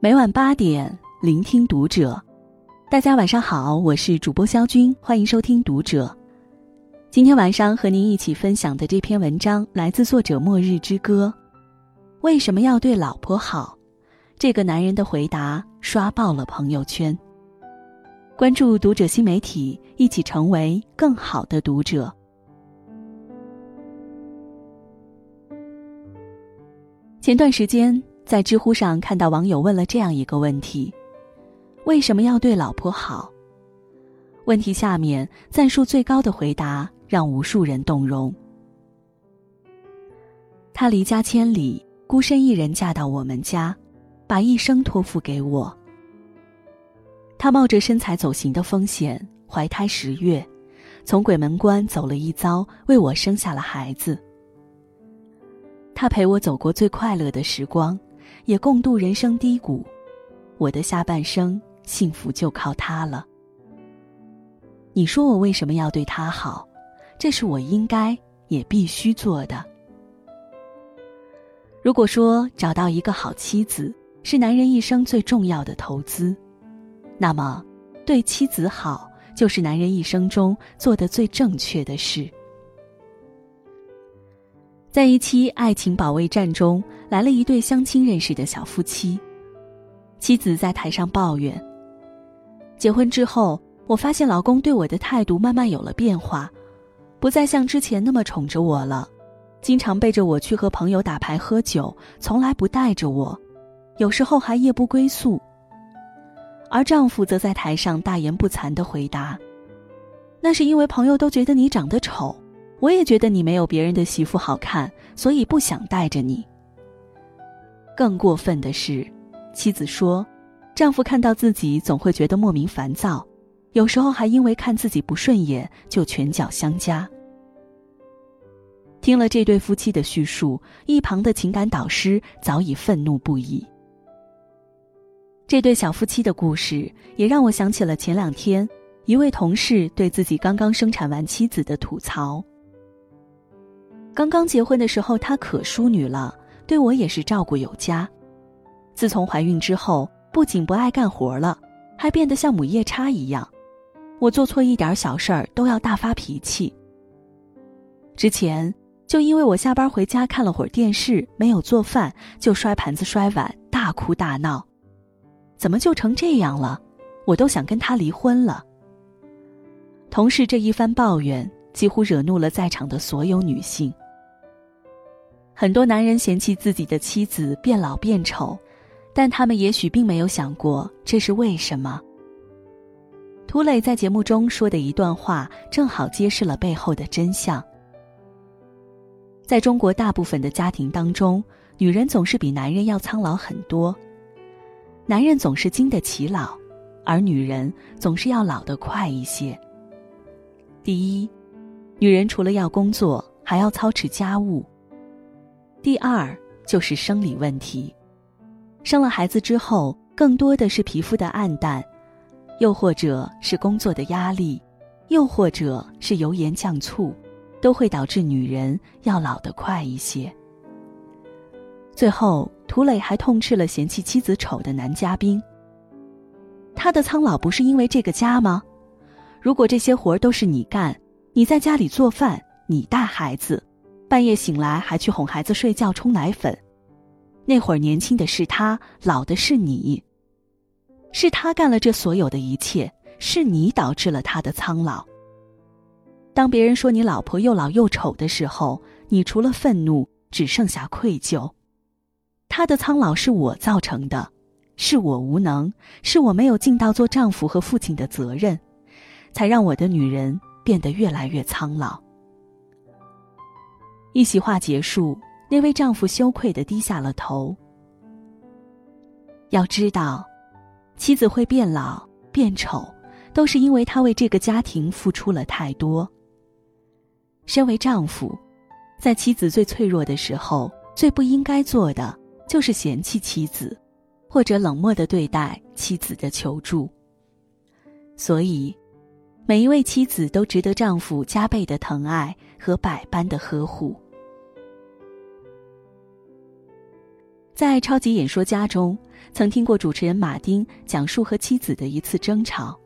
每晚八点，聆听读者。大家晚上好，我是主播肖军，欢迎收听《读者》。今天晚上和您一起分享的这篇文章来自作者《末日之歌》。为什么要对老婆好？这个男人的回答刷爆了朋友圈。关注《读者》新媒体，一起成为更好的读者。前段时间，在知乎上看到网友问了这样一个问题：为什么要对老婆好？问题下面赞数最高的回答让无数人动容。她离家千里，孤身一人嫁到我们家，把一生托付给我。她冒着身材走形的风险，怀胎十月，从鬼门关走了一遭，为我生下了孩子。他陪我走过最快乐的时光，也共度人生低谷。我的下半生幸福就靠他了。你说我为什么要对他好？这是我应该也必须做的。如果说找到一个好妻子是男人一生最重要的投资，那么对妻子好就是男人一生中做的最正确的事。在一期爱情保卫战中，来了一对相亲认识的小夫妻。妻子在台上抱怨：“结婚之后，我发现老公对我的态度慢慢有了变化，不再像之前那么宠着我了，经常背着我去和朋友打牌喝酒，从来不带着我，有时候还夜不归宿。”而丈夫则在台上大言不惭的回答：“那是因为朋友都觉得你长得丑。”我也觉得你没有别人的媳妇好看，所以不想带着你。更过分的是，妻子说，丈夫看到自己总会觉得莫名烦躁，有时候还因为看自己不顺眼就拳脚相加。听了这对夫妻的叙述，一旁的情感导师早已愤怒不已。这对小夫妻的故事也让我想起了前两天一位同事对自己刚刚生产完妻子的吐槽。刚刚结婚的时候，她可淑女了，对我也是照顾有加。自从怀孕之后，不仅不爱干活了，还变得像母夜叉一样。我做错一点小事儿都要大发脾气。之前就因为我下班回家看了会儿电视，没有做饭，就摔盘子摔碗，大哭大闹。怎么就成这样了？我都想跟他离婚了。同事这一番抱怨，几乎惹怒了在场的所有女性。很多男人嫌弃自己的妻子变老变丑，但他们也许并没有想过这是为什么。涂磊在节目中说的一段话，正好揭示了背后的真相。在中国大部分的家庭当中，女人总是比男人要苍老很多，男人总是经得起老，而女人总是要老得快一些。第一，女人除了要工作，还要操持家务。第二就是生理问题，生了孩子之后，更多的是皮肤的暗淡，又或者是工作的压力，又或者是油盐酱醋，都会导致女人要老得快一些。最后，涂磊还痛斥了嫌弃妻子丑的男嘉宾。他的苍老不是因为这个家吗？如果这些活儿都是你干，你在家里做饭，你带孩子。半夜醒来还去哄孩子睡觉、冲奶粉，那会儿年轻的是他，老的是你。是他干了这所有的一切，是你导致了他的苍老。当别人说你老婆又老又丑的时候，你除了愤怒，只剩下愧疚。他的苍老是我造成的，是我无能，是我没有尽到做丈夫和父亲的责任，才让我的女人变得越来越苍老。一席话结束，那位丈夫羞愧的低下了头。要知道，妻子会变老、变丑，都是因为他为这个家庭付出了太多。身为丈夫，在妻子最脆弱的时候，最不应该做的就是嫌弃妻子，或者冷漠的对待妻子的求助。所以，每一位妻子都值得丈夫加倍的疼爱和百般的呵护。在《超级演说家》中，曾听过主持人马丁讲述和妻子的一次争吵。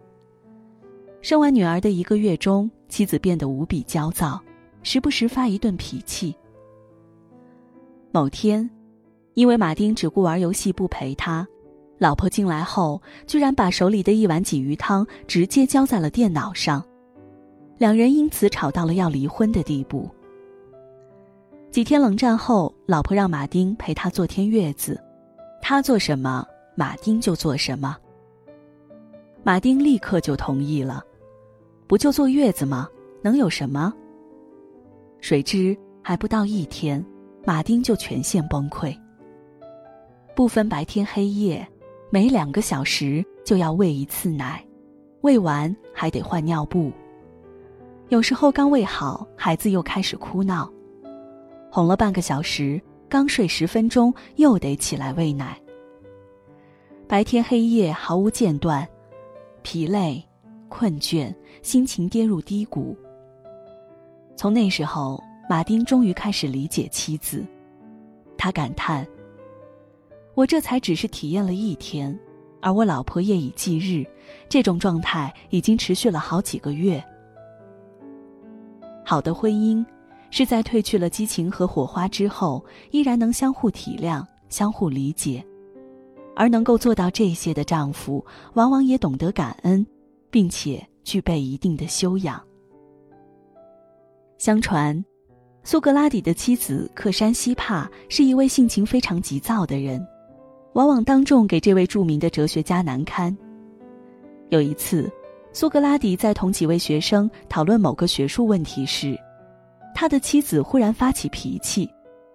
生完女儿的一个月中，妻子变得无比焦躁，时不时发一顿脾气。某天，因为马丁只顾玩游戏不陪他，老婆进来后，居然把手里的一碗鲫鱼汤直接浇在了电脑上，两人因此吵到了要离婚的地步。几天冷战后，老婆让马丁陪她坐天月子，他做什么，马丁就做什么。马丁立刻就同意了。不就坐月子吗？能有什么？谁知还不到一天，马丁就全线崩溃。不分白天黑夜，每两个小时就要喂一次奶，喂完还得换尿布。有时候刚喂好，孩子又开始哭闹，哄了半个小时，刚睡十分钟又得起来喂奶。白天黑夜毫无间断，疲累。困倦，心情跌入低谷。从那时候，马丁终于开始理解妻子。他感叹：“我这才只是体验了一天，而我老婆夜以继日，这种状态已经持续了好几个月。”好的婚姻，是在褪去了激情和火花之后，依然能相互体谅、相互理解。而能够做到这些的丈夫，往往也懂得感恩。并且具备一定的修养。相传，苏格拉底的妻子克珊西帕是一位性情非常急躁的人，往往当众给这位著名的哲学家难堪。有一次，苏格拉底在同几位学生讨论某个学术问题时，他的妻子忽然发起脾气，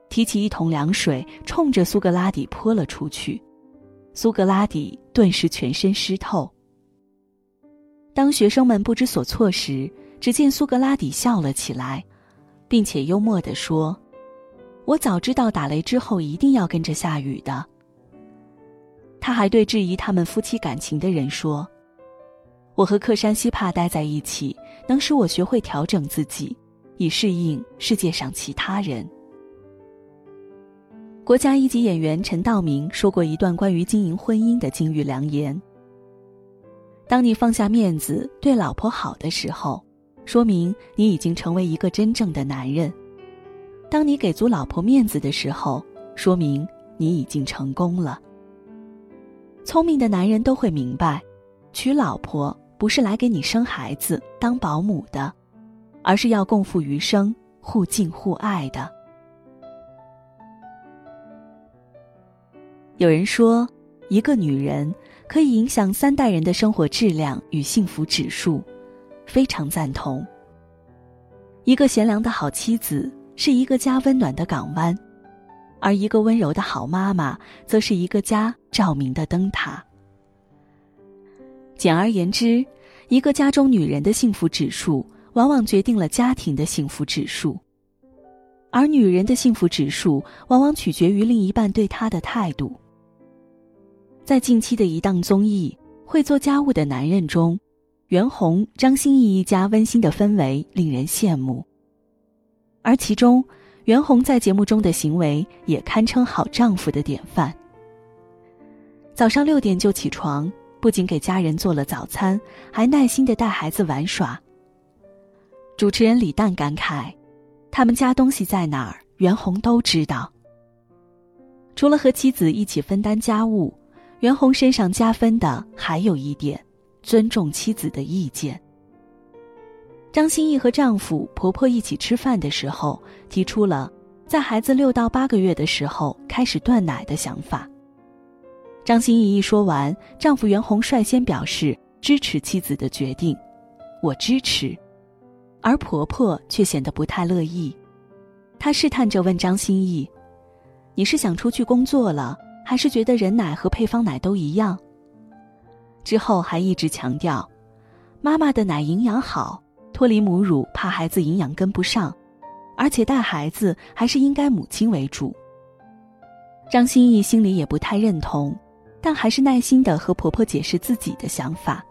提起一桶凉水冲着苏格拉底泼了出去，苏格拉底顿时全身湿透。当学生们不知所措时，只见苏格拉底笑了起来，并且幽默地说：“我早知道打雷之后一定要跟着下雨的。”他还对质疑他们夫妻感情的人说：“我和克山西帕待在一起，能使我学会调整自己，以适应世界上其他人。”国家一级演员陈道明说过一段关于经营婚姻的金玉良言。当你放下面子对老婆好的时候，说明你已经成为一个真正的男人；当你给足老婆面子的时候，说明你已经成功了。聪明的男人都会明白，娶老婆不是来给你生孩子当保姆的，而是要共赴余生、互敬互爱的。有人说，一个女人。可以影响三代人的生活质量与幸福指数，非常赞同。一个贤良的好妻子是一个家温暖的港湾，而一个温柔的好妈妈则是一个家照明的灯塔。简而言之，一个家中女人的幸福指数，往往决定了家庭的幸福指数，而女人的幸福指数，往往取决于另一半对她的态度。在近期的一档综艺《会做家务的男人》中，袁弘、张歆艺一家温馨的氛围令人羡慕。而其中，袁弘在节目中的行为也堪称好丈夫的典范。早上六点就起床，不仅给家人做了早餐，还耐心的带孩子玩耍。主持人李诞感慨：“他们家东西在哪儿，袁弘都知道。”除了和妻子一起分担家务。袁弘身上加分的还有一点，尊重妻子的意见。张歆艺和丈夫、婆婆一起吃饭的时候，提出了在孩子六到八个月的时候开始断奶的想法。张歆艺一说完，丈夫袁弘率先表示支持妻子的决定，我支持，而婆婆却显得不太乐意。她试探着问张歆艺：“你是想出去工作了？”还是觉得人奶和配方奶都一样。之后还一直强调，妈妈的奶营养好，脱离母乳怕孩子营养跟不上，而且带孩子还是应该母亲为主。张歆艺心里也不太认同，但还是耐心的和婆婆解释自己的想法。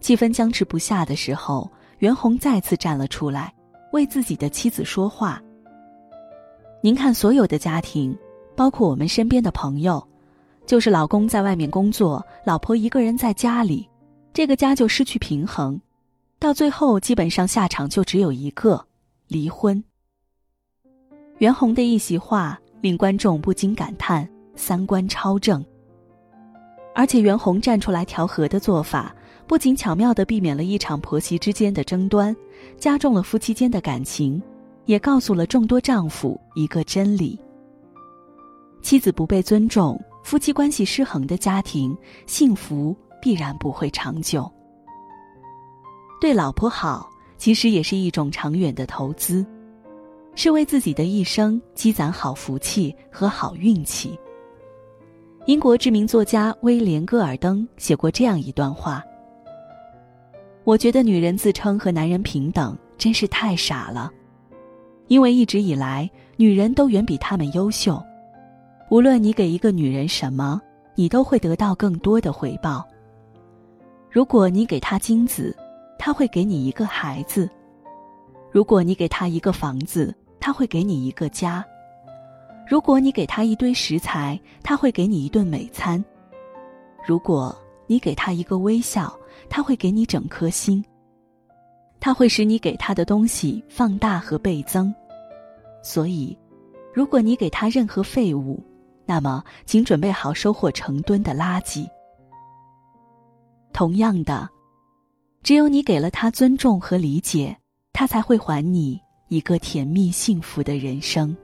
气氛僵持不下的时候，袁弘再次站了出来，为自己的妻子说话。您看，所有的家庭。包括我们身边的朋友，就是老公在外面工作，老婆一个人在家里，这个家就失去平衡，到最后基本上下场就只有一个：离婚。袁弘的一席话令观众不禁感叹三观超正。而且袁弘站出来调和的做法，不仅巧妙地避免了一场婆媳之间的争端，加重了夫妻间的感情，也告诉了众多丈夫一个真理：妻子不被尊重，夫妻关系失衡的家庭，幸福必然不会长久。对老婆好，其实也是一种长远的投资，是为自己的一生积攒好福气和好运气。英国知名作家威廉·戈尔登写过这样一段话：“我觉得女人自称和男人平等，真是太傻了，因为一直以来，女人都远比他们优秀。无论你给一个女人什么，你都会得到更多的回报。如果你给她金子，她会给你一个孩子；如果你给她一个房子，她会给你一个家。”如果你给她一堆食材，她会给你一顿美餐；如果你给她一个微笑，他会给你整颗心。他会使你给他的东西放大和倍增。所以，如果你给他任何废物，那么请准备好收获成吨的垃圾。同样的，只有你给了他尊重和理解，他才会还你一个甜蜜幸福的人生。